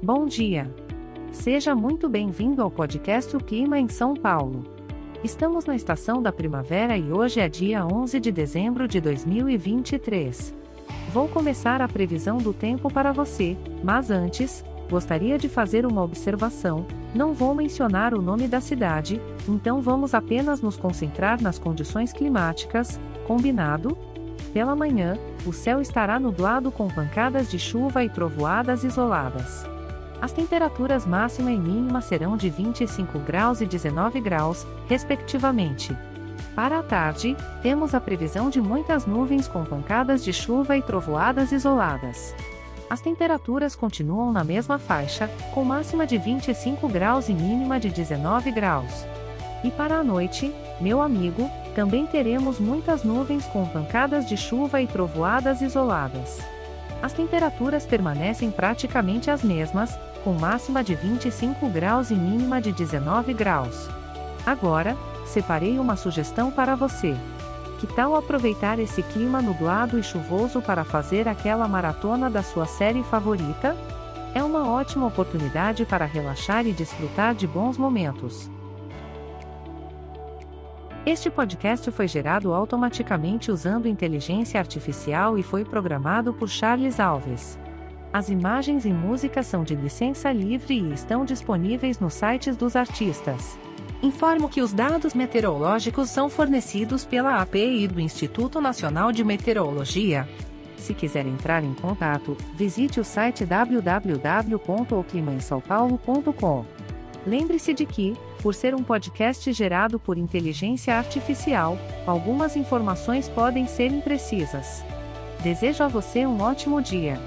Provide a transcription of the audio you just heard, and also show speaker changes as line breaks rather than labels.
Bom dia. Seja muito bem-vindo ao podcast O Clima em São Paulo. Estamos na estação da primavera e hoje é dia 11 de dezembro de 2023. Vou começar a previsão do tempo para você, mas antes, gostaria de fazer uma observação. Não vou mencionar o nome da cidade, então vamos apenas nos concentrar nas condições climáticas, combinado? Pela manhã, o céu estará nublado com pancadas de chuva e trovoadas isoladas. As temperaturas máxima e mínima serão de 25 graus e 19 graus, respectivamente. Para a tarde, temos a previsão de muitas nuvens com pancadas de chuva e trovoadas isoladas. As temperaturas continuam na mesma faixa, com máxima de 25 graus e mínima de 19 graus. E para a noite, meu amigo, também teremos muitas nuvens com pancadas de chuva e trovoadas isoladas. As temperaturas permanecem praticamente as mesmas, com máxima de 25 graus e mínima de 19 graus. Agora, separei uma sugestão para você. Que tal aproveitar esse clima nublado e chuvoso para fazer aquela maratona da sua série favorita? É uma ótima oportunidade para relaxar e desfrutar de bons momentos. Este podcast foi gerado automaticamente usando inteligência artificial e foi programado por Charles Alves. As imagens e músicas são de licença livre e estão disponíveis nos sites dos artistas. Informo que os dados meteorológicos são fornecidos pela API do Instituto Nacional de Meteorologia. Se quiser entrar em contato, visite o site www.oclimaemsaopaulo.com. Lembre-se de que, por ser um podcast gerado por inteligência artificial, algumas informações podem ser imprecisas. Desejo a você um ótimo dia.